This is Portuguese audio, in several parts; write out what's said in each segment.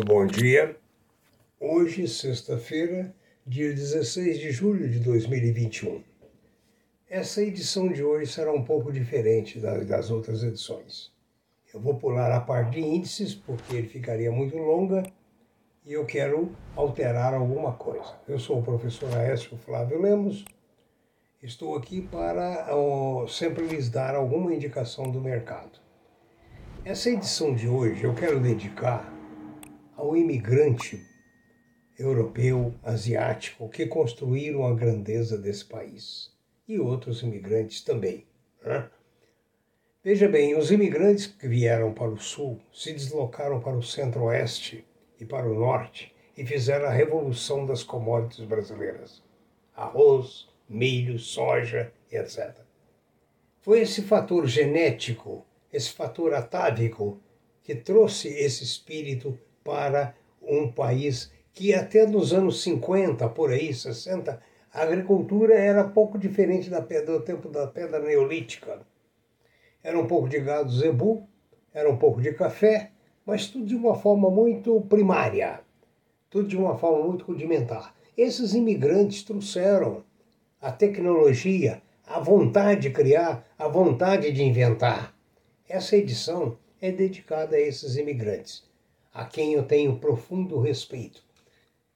Muito bom dia. Hoje, sexta-feira, dia 16 de julho de 2021. Essa edição de hoje será um pouco diferente das outras edições. Eu vou pular a parte de índices, porque ele ficaria muito longa, e eu quero alterar alguma coisa. Eu sou o professor Aécio Flávio Lemos, estou aqui para sempre lhes dar alguma indicação do mercado. Essa edição de hoje eu quero dedicar ao imigrante europeu, asiático, que construíram a grandeza desse país. E outros imigrantes também. Né? Veja bem, os imigrantes que vieram para o sul se deslocaram para o centro-oeste e para o norte e fizeram a revolução das commodities brasileiras: arroz, milho, soja, etc. Foi esse fator genético, esse fator atávico, que trouxe esse espírito para um país que até nos anos 50, por aí, 60, a agricultura era pouco diferente da pedra, do tempo da pedra neolítica. Era um pouco de gado zebu, era um pouco de café, mas tudo de uma forma muito primária, tudo de uma forma muito rudimentar. Esses imigrantes trouxeram a tecnologia, a vontade de criar, a vontade de inventar. Essa edição é dedicada a esses imigrantes, a quem eu tenho profundo respeito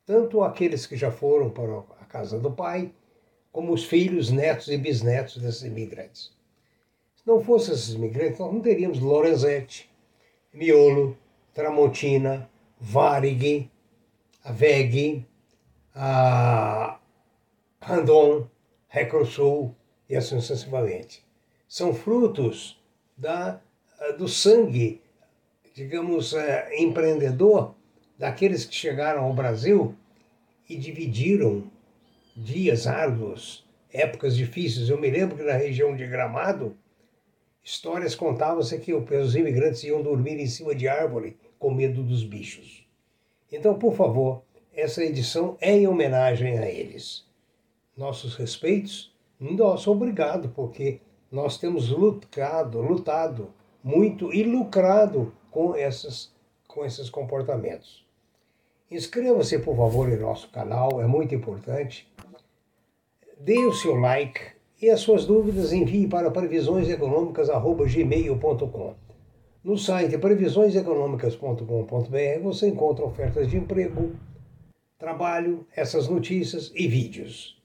tanto aqueles que já foram para a casa do pai, como os filhos, netos e bisnetos desses imigrantes. Se não fossem esses imigrantes, nós não teríamos Lorenzetti, Miolo, Tramontina, Varig, Veg, a Randon, Recrosul e assim sucessivamente. São frutos da, do sangue, digamos, é, empreendedor daqueles que chegaram ao Brasil e dividiram dias árduos, épocas difíceis. Eu me lembro que na região de Gramado, histórias contavam-se que os imigrantes iam dormir em cima de árvore com medo dos bichos. Então, por favor, essa edição é em homenagem a eles. Nossos respeitos, nosso obrigado, porque nós temos lutado, lutado muito e lucrado com, essas, com esses comportamentos. Inscreva-se, por favor, em nosso canal, é muito importante. Dê o seu like e as suas dúvidas envie para previsioneseconômicas.gmail.com. No site previsioneseconômicas.com.br você encontra ofertas de emprego, trabalho, essas notícias e vídeos.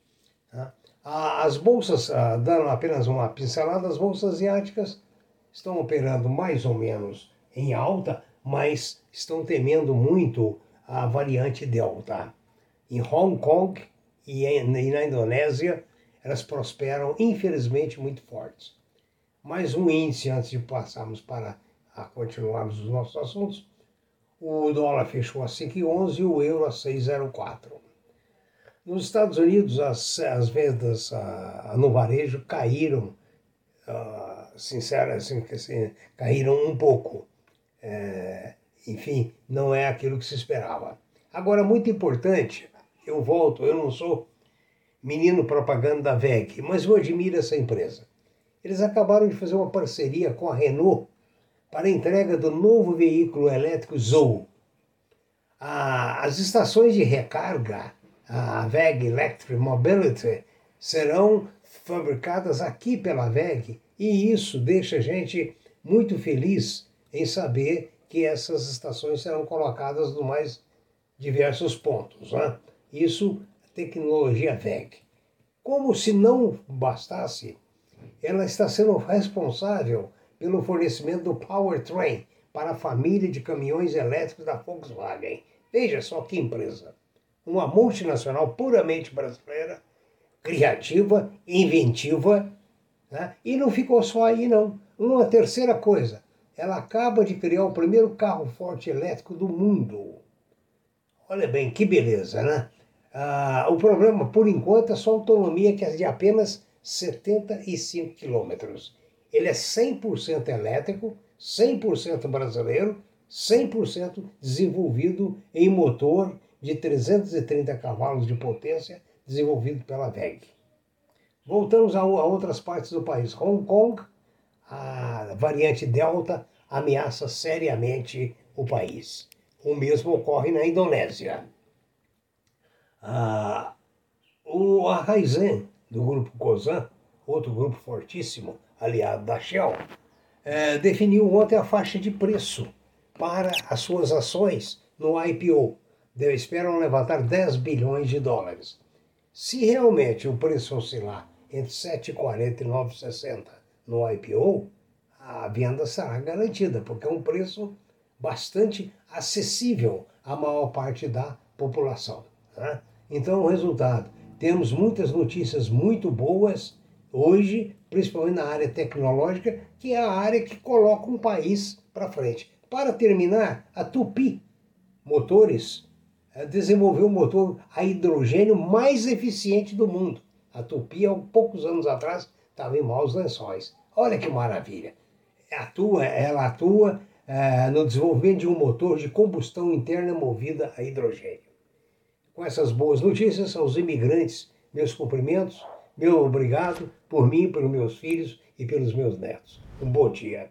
Tá? As bolsas, dando apenas uma pincelada, as bolsas asiáticas estão operando mais ou menos em alta, mas estão temendo muito a variante Delta. Em Hong Kong e, na Indonésia, elas prosperam, infelizmente, muito fortes. Mais um índice antes de passarmos para a continuarmos os nossos assuntos. O dólar fechou a 5,11 e o euro a 6,04. Nos Estados Unidos, as, as vendas a, a, no varejo caíram, sincero, assim, assim, caíram um pouco. É, enfim, não é aquilo que se esperava. Agora, muito importante, eu volto, eu não sou menino propaganda da VEG, mas eu admiro essa empresa. Eles acabaram de fazer uma parceria com a Renault para a entrega do novo veículo elétrico Zou. as estações de recarga, a VEG Electric Mobility, serão fabricadas aqui pela VEG e isso deixa a gente muito feliz em saber que essas estações serão colocadas nos mais diversos pontos. Né? Isso, tecnologia VEG. Como se não bastasse, ela está sendo responsável pelo fornecimento do powertrain para a família de caminhões elétricos da Volkswagen. Veja só que empresa. Uma multinacional puramente brasileira, criativa, inventiva, né? e não ficou só aí não. Uma terceira coisa, ela acaba de criar o primeiro carro forte elétrico do mundo. Olha bem, que beleza, né? Ah, o problema, por enquanto, é sua autonomia, que é de apenas 75 quilômetros. Ele é 100% elétrico, 100% brasileiro, 100% desenvolvido em motor de 330 cavalos de potência, desenvolvido pela VEG. Voltamos a, a outras partes do país. Hong Kong, a variante Delta ameaça seriamente o país. O mesmo ocorre na Indonésia. Ah, o Raizen, do grupo Cosan, outro grupo fortíssimo, aliado da Shell, é, definiu ontem a faixa de preço para as suas ações no IPO. De, esperam levantar 10 bilhões de dólares. Se realmente o preço oscilar entre 7,40 e 9,60 no IPO, a venda será garantida, porque é um preço bastante acessível à maior parte da população. Né? Então, o resultado: temos muitas notícias muito boas hoje, principalmente na área tecnológica, que é a área que coloca um país para frente. Para terminar, a Tupi Motores eh, desenvolveu o motor a hidrogênio mais eficiente do mundo. A Tupi, há poucos anos atrás, estava em maus lençóis. Olha que maravilha! Atua, ela atua é, no desenvolvimento de um motor de combustão interna movida a hidrogênio. Com essas boas notícias, aos imigrantes, meus cumprimentos, meu obrigado por mim, pelos meus filhos e pelos meus netos. Um bom dia.